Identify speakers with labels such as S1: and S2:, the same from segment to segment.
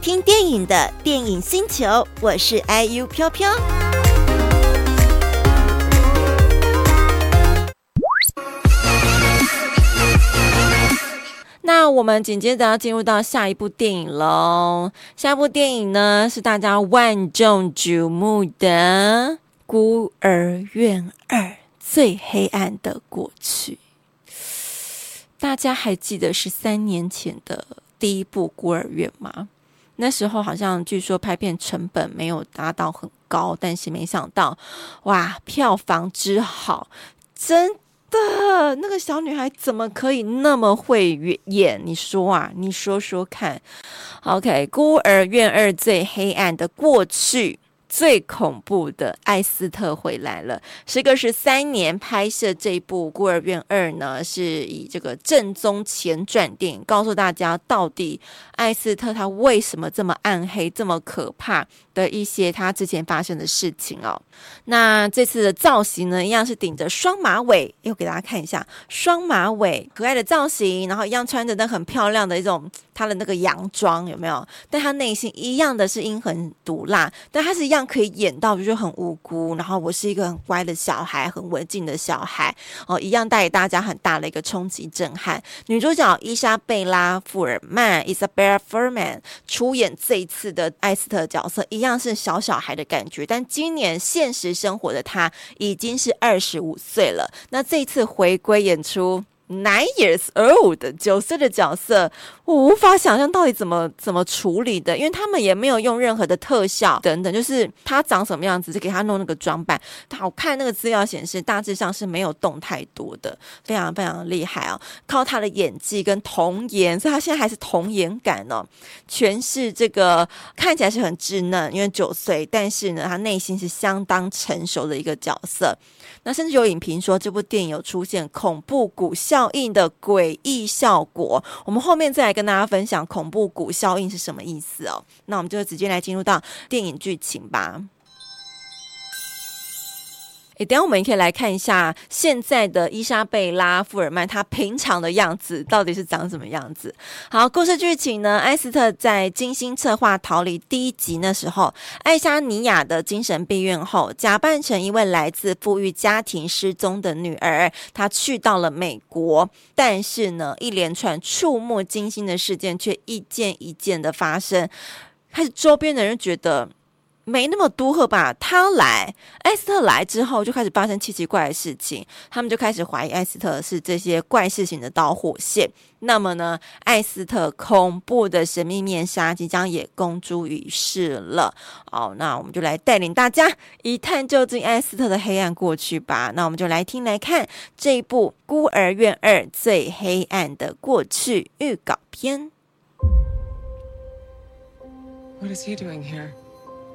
S1: 听电影的电影星球，我是 IU 飘飘。那我们紧接着要进入到下一部电影喽。下一部电影呢，是大家万众瞩目的《孤儿院二：最黑暗的过去》。大家还记得是三年前的第一部《孤儿院》吗？那时候好像据说拍片成本没有达到很高，但是没想到，哇，票房之好，真的，那个小女孩怎么可以那么会演？你说啊，你说说看。OK，《孤儿院二：最黑暗的过去》。最恐怖的艾斯特回来了。时隔十三年拍摄这部《孤儿院二》呢，是以这个正宗前传电影，告诉大家到底艾斯特他为什么这么暗黑、这么可怕的一些他之前发生的事情哦。那这次的造型呢，一样是顶着双马尾，又给大家看一下双马尾可爱的造型，然后一样穿着那很漂亮的一种他的那个洋装，有没有？但他内心一样的是阴狠毒辣，但他是一样样。可以演到就是很无辜，然后我是一个很乖的小孩，很文静的小孩哦，一样带给大家很大的一个冲击震撼。女主角伊莎贝拉·富尔曼 （Isabella Fuhrman） 出演这一次的艾斯特角色，一样是小小孩的感觉，但今年现实生活的她已经是二十五岁了。那这次回归演出。Nine years old，九岁的角色，我无法想象到底怎么怎么处理的，因为他们也没有用任何的特效等等，就是他长什么样子就给他弄那个装扮。好看那个资料显示，大致上是没有动太多的，非常非常厉害哦。靠他的演技跟童颜，所以他现在还是童颜感哦，全是这个看起来是很稚嫩，因为九岁，但是呢，他内心是相当成熟的一个角色。那甚至有影评说，这部电影有出现恐怖谷效应的诡异效果。我们后面再来跟大家分享恐怖谷效应是什么意思哦。那我们就直接来进入到电影剧情吧。等下我们也可以来看一下现在的伊莎贝拉·富尔曼，她平常的样子到底是长什么样子？好，故事剧情呢？艾斯特在精心策划逃离第一集那时候，爱沙尼亚的精神病院后，假扮成一位来自富裕家庭失踪的女儿，她去到了美国。但是呢，一连串触目惊心的事件却一件一件的发生，开始周边的人觉得。没那么多赫吧？他来，艾斯特来之后就开始发生奇奇怪怪的事情，他们就开始怀疑艾斯特是这些怪事情的导火线。那么呢，艾斯特恐怖的神秘面纱即将也公诸于世了。哦，那我们就来带领大家一探究竟艾斯特的黑暗过去吧。那我们就来听来看这一部《孤儿院二：最黑暗的过去》预告片。
S2: What is he doing here?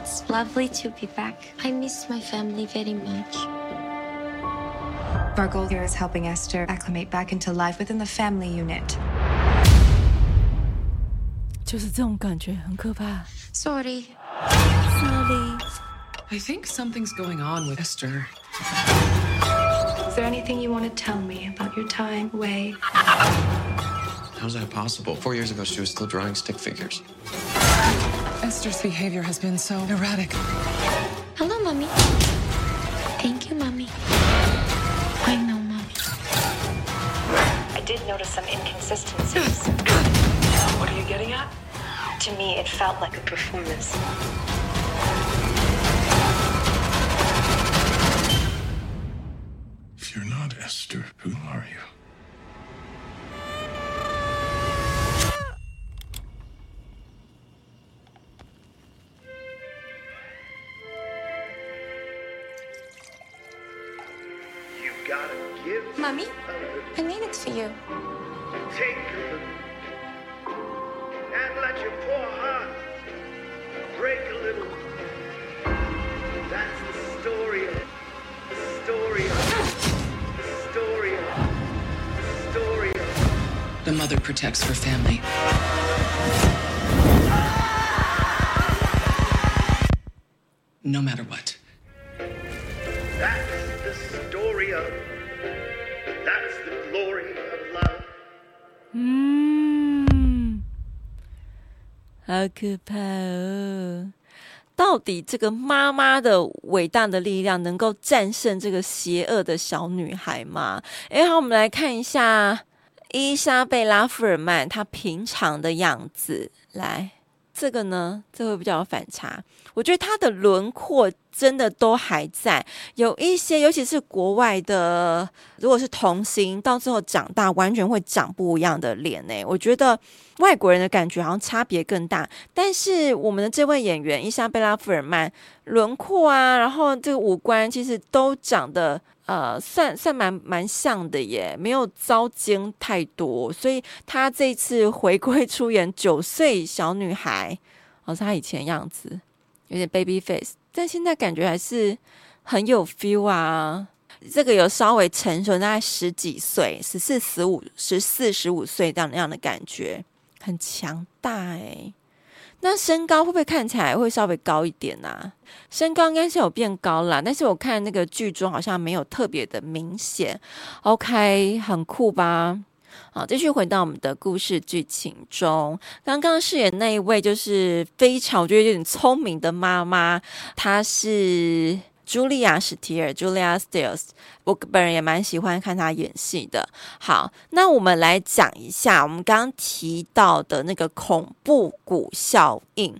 S3: It's lovely to be back. I miss my family very much.
S4: Our goal here is helping Esther acclimate back into life within the family unit.
S1: 就是这种感觉，很可怕。
S3: Sorry.
S1: Sorry.
S2: I think something's going on with Esther.
S4: Is there anything you want to tell me about your time away?
S5: How's that possible? Four years ago, she was still drawing stick figures.
S2: monster's behavior has been so erratic.
S3: Hello, Mommy. Thank you, Mommy. I know, Mommy.
S6: I did notice some inconsistencies.
S2: what are you getting at?
S6: To me, it felt like a performance.
S7: If you're not Esther,
S8: who are you?
S3: Mommy, I made it for you.
S8: take a and let your poor heart break a little. That's the story of, the story of, the story of, the story of.
S2: The mother protects her family. No matter what.
S1: 好可怕哦！到底这个妈妈的伟大的力量能够战胜这个邪恶的小女孩吗？哎，好，我们来看一下伊莎贝拉·福尔曼她平常的样子。来，这个呢，这会比较有反差。我觉得她的轮廓真的都还在，有一些，尤其是国外的，如果是童星，到最后长大完全会长不一样的脸呢。我觉得外国人的感觉好像差别更大，但是我们的这位演员伊莎贝拉·富尔曼，轮廓啊，然后这个五官其实都长得呃，算算蛮蛮像的耶，没有糟精太多，所以她这次回归出演九岁小女孩，好像她以前样子。有点 baby face，但现在感觉还是很有 feel 啊。这个有稍微成熟，大概十几岁，十四、十五、十四、十五岁这样那样的感觉，很强大哎。那身高会不会看起来会稍微高一点啊？身高应该是有变高啦，但是我看那个剧中好像没有特别的明显。OK，很酷吧？好，继续回到我们的故事剧情中。刚刚饰演那一位就是非常我觉得有点聪明的妈妈，她是茱莉亚·史提尔 （Julia Stiles）。我本人也蛮喜欢看她演戏的。好，那我们来讲一下我们刚刚提到的那个恐怖谷效应。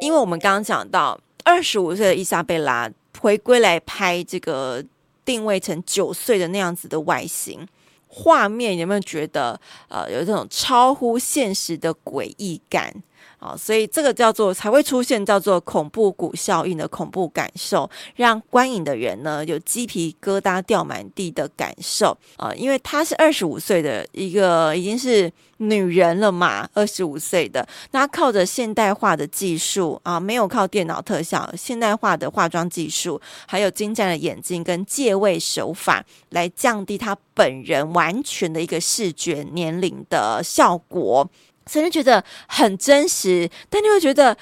S1: 因为我们刚刚讲到二十五岁的伊莎贝拉。回归来拍这个定位成九岁的那样子的外形，画面有没有觉得呃有这种超乎现实的诡异感？啊，所以这个叫做才会出现叫做恐怖谷效应的恐怖感受，让观影的人呢有鸡皮疙瘩掉满地的感受啊！因为她是二十五岁的一个已经是女人了嘛，二十五岁的，那靠着现代化的技术啊，没有靠电脑特效，现代化的化妆技术，还有精湛的眼睛跟借位手法，来降低她本人完全的一个视觉年龄的效果。所以就觉得很真实，但你会觉得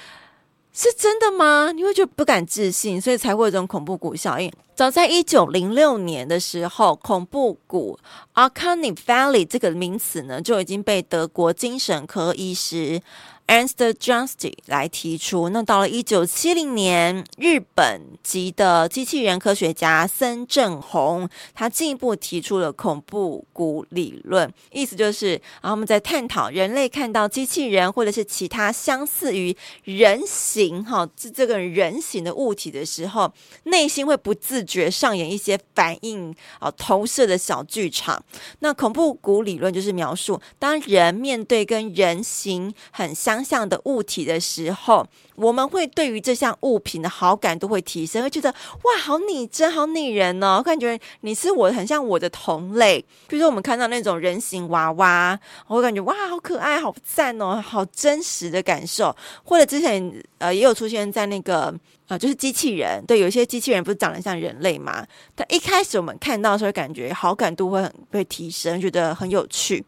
S1: 是真的吗？你会觉得不敢置信，所以才会有这种恐怖谷效应。早在一九零六年的时候，恐怖谷 （Uncanny Valley） 这个名词呢，就已经被德国精神科医师。Ernst Justi 来提出，那到了一九七零年，日本籍的机器人科学家森正弘，他进一步提出了恐怖谷理论，意思就是，啊我们在探讨人类看到机器人或者是其他相似于人形哈，这这个人形的物体的时候，内心会不自觉上演一些反应啊，投射的小剧场。那恐怖谷理论就是描述，当人面对跟人形很相像的物体的时候，我们会对于这项物品的好感度会提升，会觉得哇，好拟真，好拟人哦，感觉你是我，很像我的同类。比如说，我们看到那种人形娃娃，我会感觉哇，好可爱，好赞哦，好真实的感受。或者之前呃，也有出现在那个、呃，就是机器人，对，有一些机器人不是长得像人类嘛？但一开始我们看到的时候，感觉好感度会很被提升，觉得很有趣。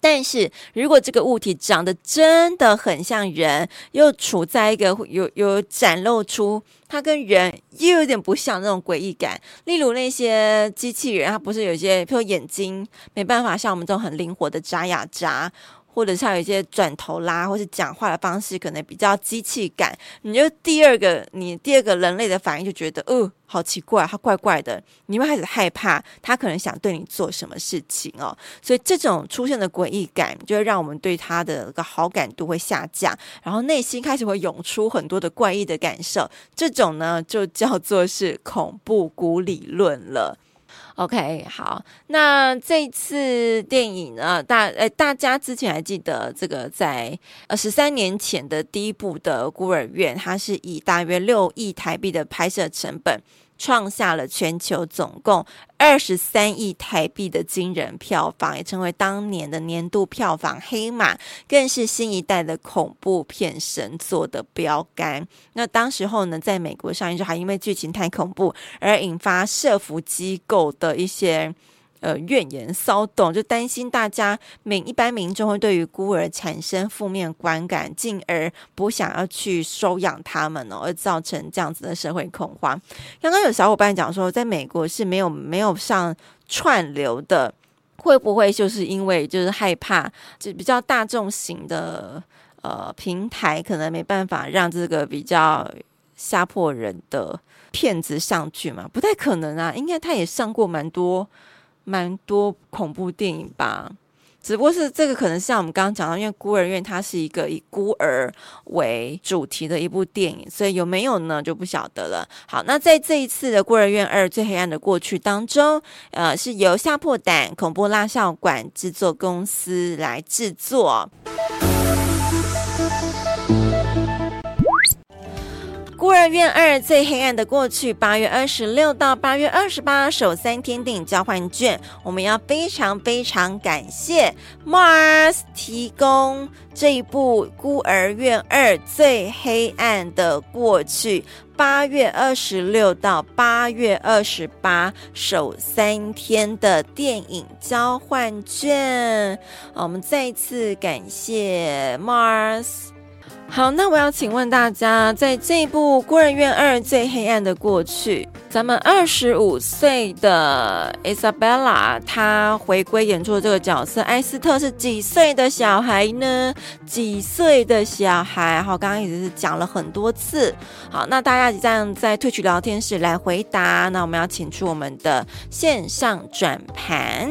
S1: 但是如果这个物体长得真的很像人，又处在一个有有展露出它跟人又有点不像那种诡异感，例如那些机器人，它不是有些，譬如眼睛没办法像我们这种很灵活的眨呀眨，或者是他有一些转头啦，或是讲话的方式可能比较机器感，你就第二个你第二个人类的反应就觉得，呃，好奇怪，他怪怪的，你会开始害怕他可能想对你做什么事情哦。所以这种出现的诡异感，就会让我们对他的个好感度会下降，然后内心开始会涌出很多的怪异的感受。这种呢，就叫做是恐怖谷理论了。OK，好，那这次电影呢，大呃，大家之前还记得这个在呃十三年前的第一部的孤儿院，它是以大约六亿台币的拍摄成本。创下了全球总共二十三亿台币的惊人票房，也成为当年的年度票房黑马，更是新一代的恐怖片神作的标杆。那当时候呢，在美国上映之后，还因为剧情太恐怖而引发社福机构的一些。呃，怨言骚动，就担心大家民一般民众会对于孤儿产生负面观感，进而不想要去收养他们哦，而造成这样子的社会恐慌。刚刚有小伙伴讲说，在美国是没有没有上串流的，会不会就是因为就是害怕，就比较大众型的呃平台可能没办法让这个比较吓破人的骗子上去嘛？不太可能啊，应该他也上过蛮多。蛮多恐怖电影吧，只不过是这个可能像我们刚刚讲到，因为孤儿院它是一个以孤儿为主题的一部电影，所以有没有呢就不晓得了。好，那在这一次的孤儿院二最黑暗的过去当中，呃，是由吓破胆恐怖蜡像馆制作公司来制作。孤儿院二最黑暗的过去，八月二十六到八月二十八首三天电影交换券，我们要非常非常感谢 Mars 提供这一部《孤儿院二最黑暗的过去》，八月二十六到八月二十八首三天的电影交换券，我们再次感谢 Mars。好，那我要请问大家，在这部《孤儿院二最黑暗的过去》，咱们二十五岁的 Isabella 她回归演出的这个角色，艾斯特是几岁的小孩呢？几岁的小孩？好，刚刚一直是讲了很多次。好，那大家这样在 Twitch 聊天室来回答。那我们要请出我们的线上转盘。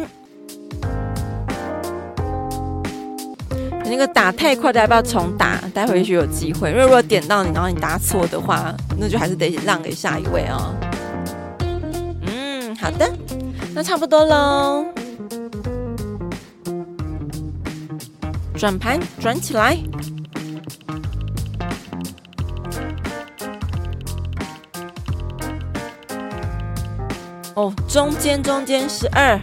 S1: 那个打太快的要不要重打？待会也许有机会。因为如果点到你，然后你答错的话，那就还是得让给下一位哦。嗯，好的，那差不多喽。转盘转起来。哦，中间中间十二。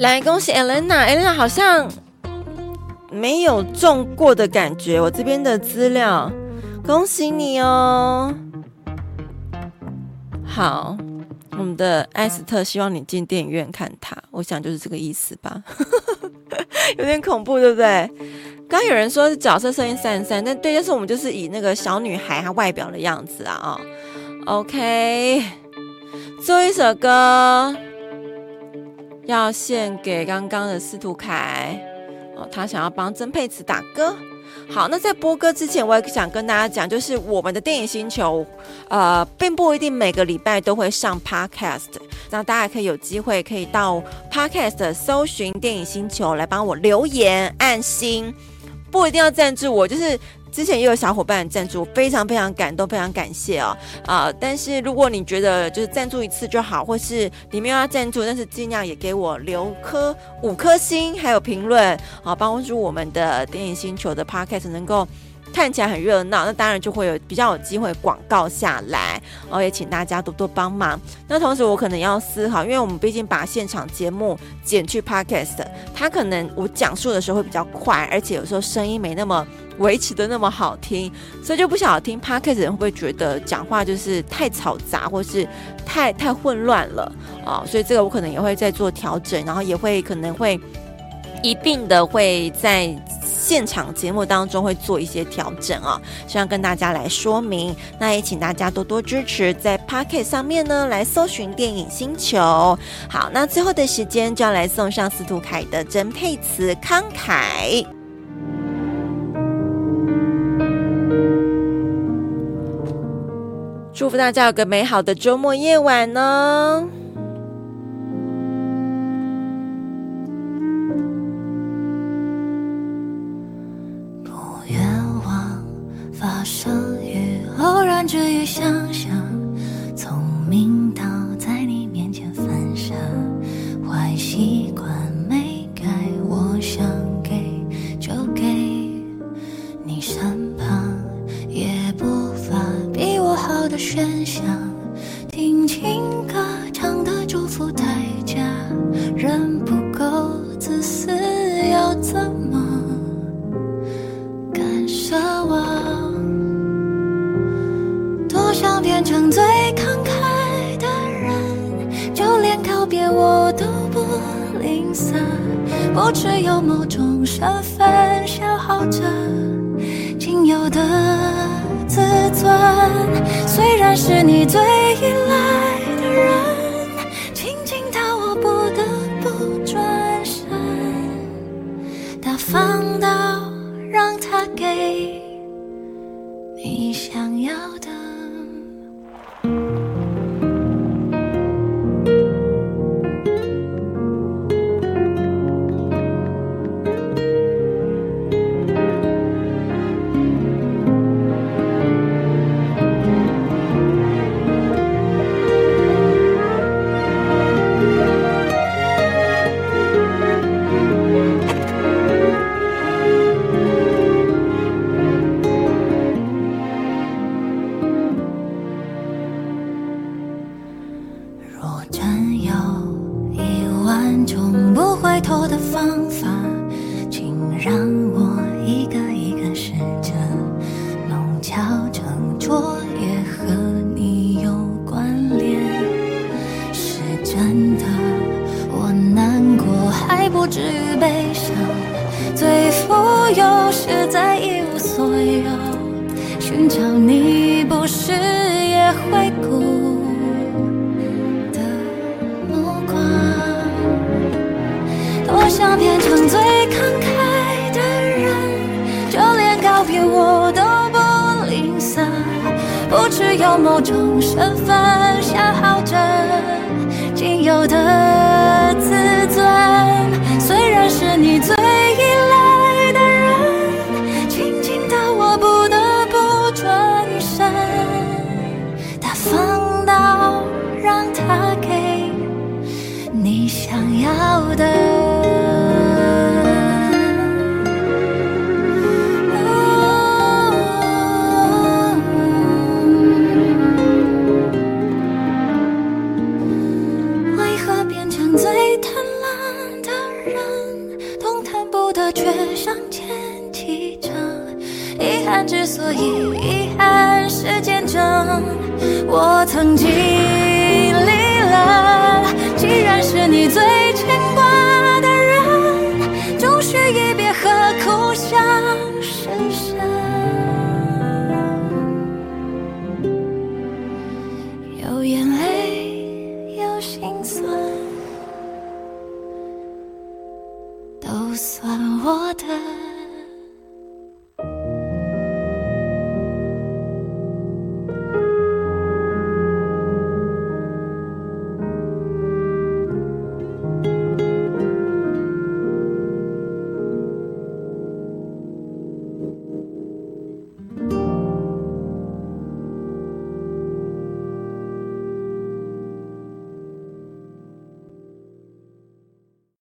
S1: 来，恭喜 Elena，Elena 好像没有中过的感觉。我这边的资料，恭喜你哦。好，我们的艾斯特希望你进电影院看他，我想就是这个意思吧。有点恐怖，对不对？刚有人说是角色声音三十三，但对，就是我们就是以那个小女孩她外表的样子啊啊、OK，最后一首歌。要献给刚刚的司徒凯哦，他想要帮曾沛慈打歌。好，那在播歌之前，我也想跟大家讲，就是我们的电影星球，呃，并不一定每个礼拜都会上 Podcast，那大家可以有机会可以到 Podcast 搜寻电影星球来帮我留言按心，不一定要赞助我，就是。之前也有小伙伴赞助，非常非常感动，非常感谢哦啊、但是如果你觉得就是赞助一次就好，或是你没有要赞助，但是尽量也给我留颗五颗星，还有评论啊，帮助我们的电影星球的 Podcast 能够看起来很热闹。那当然就会有比较有机会广告下来，哦，也请大家多多帮忙。那同时我可能要思考，因为我们毕竟把现场节目剪去 Podcast，它可能我讲述的时候会比较快，而且有时候声音没那么。维持的那么好听，所以就不晓得听 Podcast 的人会不会觉得讲话就是太嘈杂，或是太太混乱了啊、所以这个我可能也会再做调整，然后也会可能会一并的会在现场节目当中会做一些调整啊，希望跟大家来说明。那也请大家多多支持，在 Pocket 上面呢来搜寻电影星球。好，那最后的时间就要来送上司徒凯的曾沛慈慷慨。祝福大家有个美好的周末夜晚呢！
S9: 听情歌唱的祝福代价，人不够自私，要怎么敢奢望？多想变成最慷慨的人，就连告别我都不吝啬，不只有某种身份消耗着仅有的。自尊，虽然是你最依放到让他给你想要的。想变成最慷慨的人就连告别我都不吝啬不只有某种身份消耗着仅有的自尊。虽然是你最有眼泪有心酸都算我的